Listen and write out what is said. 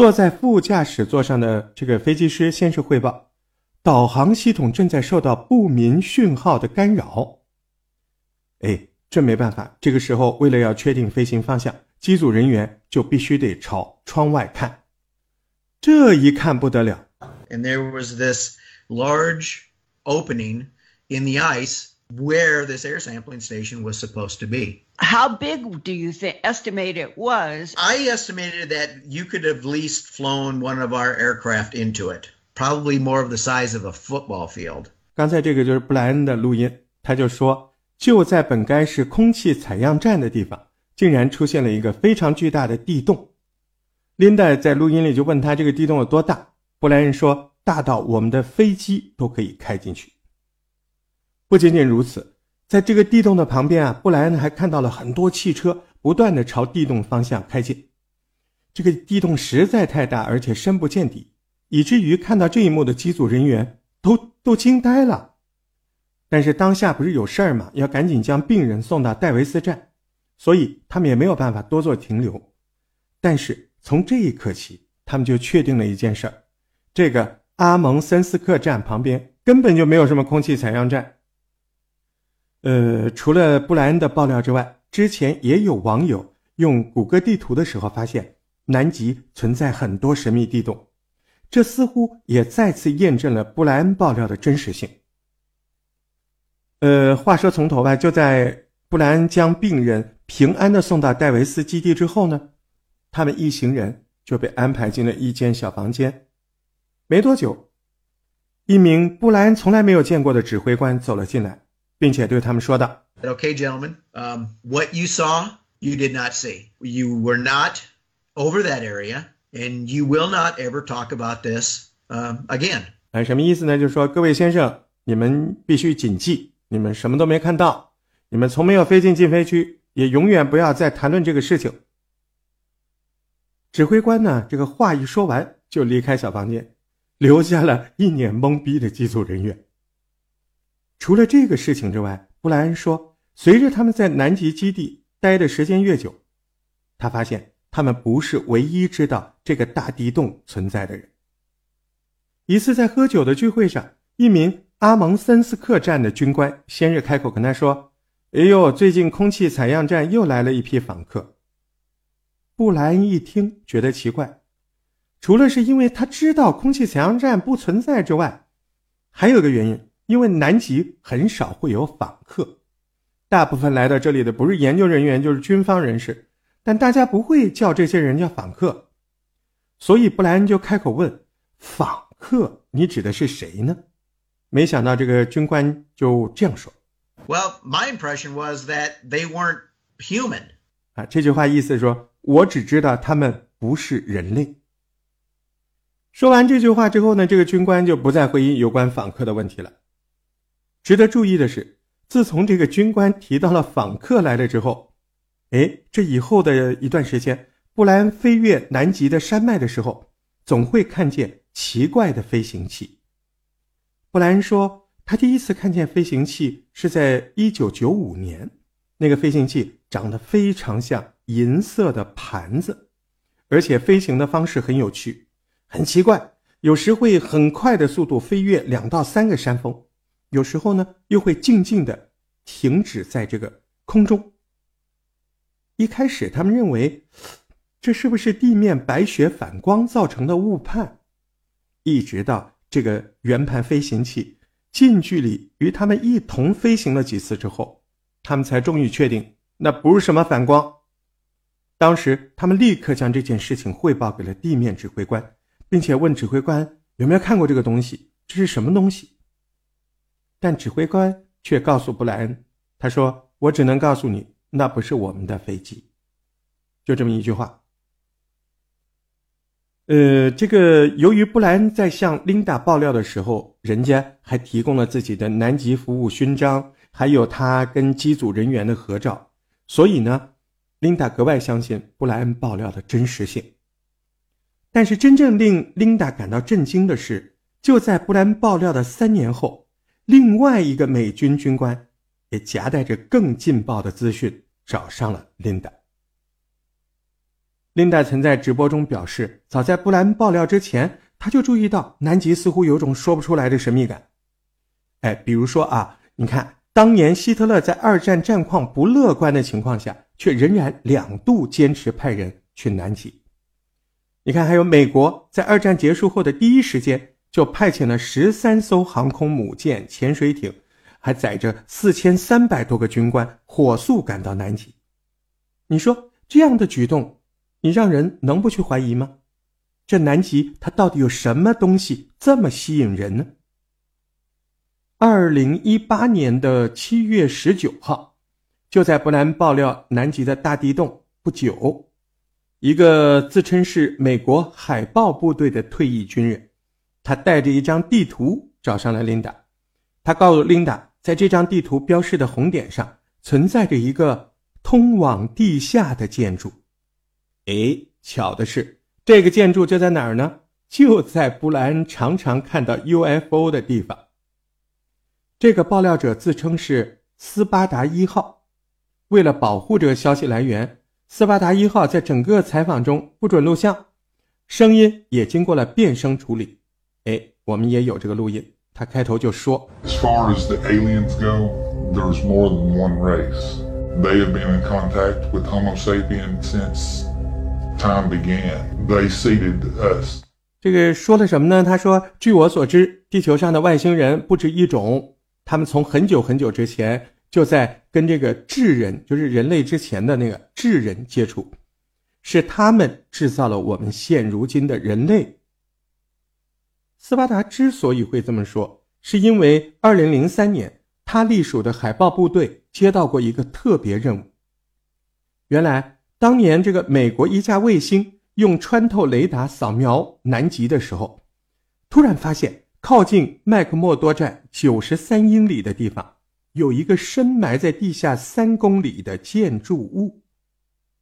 坐在副驾驶座上的这个飞机师先是汇报，导航系统正在受到不明讯号的干扰。哎，这没办法，这个时候为了要确定飞行方向，机组人员就必须得朝窗外看。这一看不得了，and there was this large opening in the ice where this air sampling station was supposed to be. How big do you think estimate it was? I estimated that you could have at least flown one of our aircraft into it, probably more of the size of a football field. 刚才这个就是布莱恩的录音，他就说，就在本该是空气采样站的地方，竟然出现了一个非常巨大的地洞。琳达在录音里就问他这个地洞有多大，布莱恩说大到我们的飞机都可以开进去。不仅仅如此。在这个地洞的旁边啊，布莱恩还看到了很多汽车不断的朝地洞方向开进。这个地洞实在太大，而且深不见底，以至于看到这一幕的机组人员都都惊呆了。但是当下不是有事儿吗，要赶紧将病人送到戴维斯站，所以他们也没有办法多做停留。但是从这一刻起，他们就确定了一件事儿：这个阿蒙森斯克站旁边根本就没有什么空气采样站。呃，除了布莱恩的爆料之外，之前也有网友用谷歌地图的时候发现南极存在很多神秘地洞，这似乎也再次验证了布莱恩爆料的真实性。呃，话说从头吧，就在布莱恩将病人平安的送到戴维斯基地之后呢，他们一行人就被安排进了一间小房间。没多久，一名布莱恩从来没有见过的指挥官走了进来。并且对他们说道：“Okay, gentlemen, um, what you saw, you did not see. You were not over that area, and you will not ever talk about this um, again.” 哎，什么意思呢？就是说，各位先生，你们必须谨记，你们什么都没看到，你们从没有飞进禁飞区，也永远不要再谈论这个事情。指挥官呢，这个话一说完，就离开小房间，留下了一脸懵逼的机组人员。除了这个事情之外，布莱恩说，随着他们在南极基地待的时间越久，他发现他们不是唯一知道这个大地洞存在的人。一次在喝酒的聚会上，一名阿蒙森斯克站的军官先是开口跟他说：“哎呦，最近空气采样站又来了一批访客。”布莱恩一听觉得奇怪，除了是因为他知道空气采样站不存在之外，还有个原因。因为南极很少会有访客，大部分来到这里的不是研究人员就是军方人士，但大家不会叫这些人叫访客，所以布莱恩就开口问：“访客，你指的是谁呢？”没想到这个军官就这样说：“Well, my impression was that they weren't human。”啊，这句话意思是说，我只知道他们不是人类。说完这句话之后呢，这个军官就不再回应有关访客的问题了。值得注意的是，自从这个军官提到了访客来了之后，哎，这以后的一段时间，布莱恩飞越南极的山脉的时候，总会看见奇怪的飞行器。布莱恩说，他第一次看见飞行器是在1995年，那个飞行器长得非常像银色的盘子，而且飞行的方式很有趣，很奇怪，有时会很快的速度飞越两到三个山峰。有时候呢，又会静静的停止在这个空中。一开始，他们认为这是不是地面白雪反光造成的误判？一直到这个圆盘飞行器近距离与他们一同飞行了几次之后，他们才终于确定那不是什么反光。当时，他们立刻将这件事情汇报给了地面指挥官，并且问指挥官有没有看过这个东西，这是什么东西。但指挥官却告诉布莱恩：“他说，我只能告诉你，那不是我们的飞机。”就这么一句话。呃，这个由于布莱恩在向琳达爆料的时候，人家还提供了自己的南极服务勋章，还有他跟机组人员的合照，所以呢，琳达格外相信布莱恩爆料的真实性。但是，真正令琳达感到震惊的是，就在布莱恩爆料的三年后。另外一个美军军官也夹带着更劲爆的资讯找上了琳达。琳达曾在直播中表示，早在布兰爆料之前，他就注意到南极似乎有种说不出来的神秘感。哎，比如说啊，你看，当年希特勒在二战战况不乐观的情况下，却仍然两度坚持派人去南极。你看，还有美国在二战结束后的第一时间就派遣了十三艘航空母舰、潜水艇，还载着四千三百多个军官，火速赶到南极。你说这样的举动，你让人能不去怀疑吗？这南极它到底有什么东西这么吸引人呢？二零一八年的七月十九号，就在布兰爆料南极的大地洞不久，一个自称是美国海豹部队的退役军人，他带着一张地图找上了琳达。他告诉琳达，在这张地图标示的红点上存在着一个通往地下的建筑。哎，巧的是，这个建筑就在哪儿呢？就在布莱恩常常看到 UFO 的地方。这个爆料者自称是斯巴达一号，为了保护这个消息来源，斯巴达一号在整个采访中不准录像，声音也经过了变声处理。哎，我们也有这个录音，他开头就说：“As far as the aliens go, there's more than one race. They have been in contact with Homo sapiens since time began. They seeded us.” 这个说了什么呢？他说：“据我所知，地球上的外星人不止一种。”他们从很久很久之前就在跟这个智人，就是人类之前的那个智人接触，是他们制造了我们现如今的人类。斯巴达之所以会这么说，是因为2003年他隶属的海豹部队接到过一个特别任务。原来，当年这个美国一架卫星用穿透雷达扫描南极的时候，突然发现。靠近麦克默多站九十三英里的地方，有一个深埋在地下三公里的建筑物。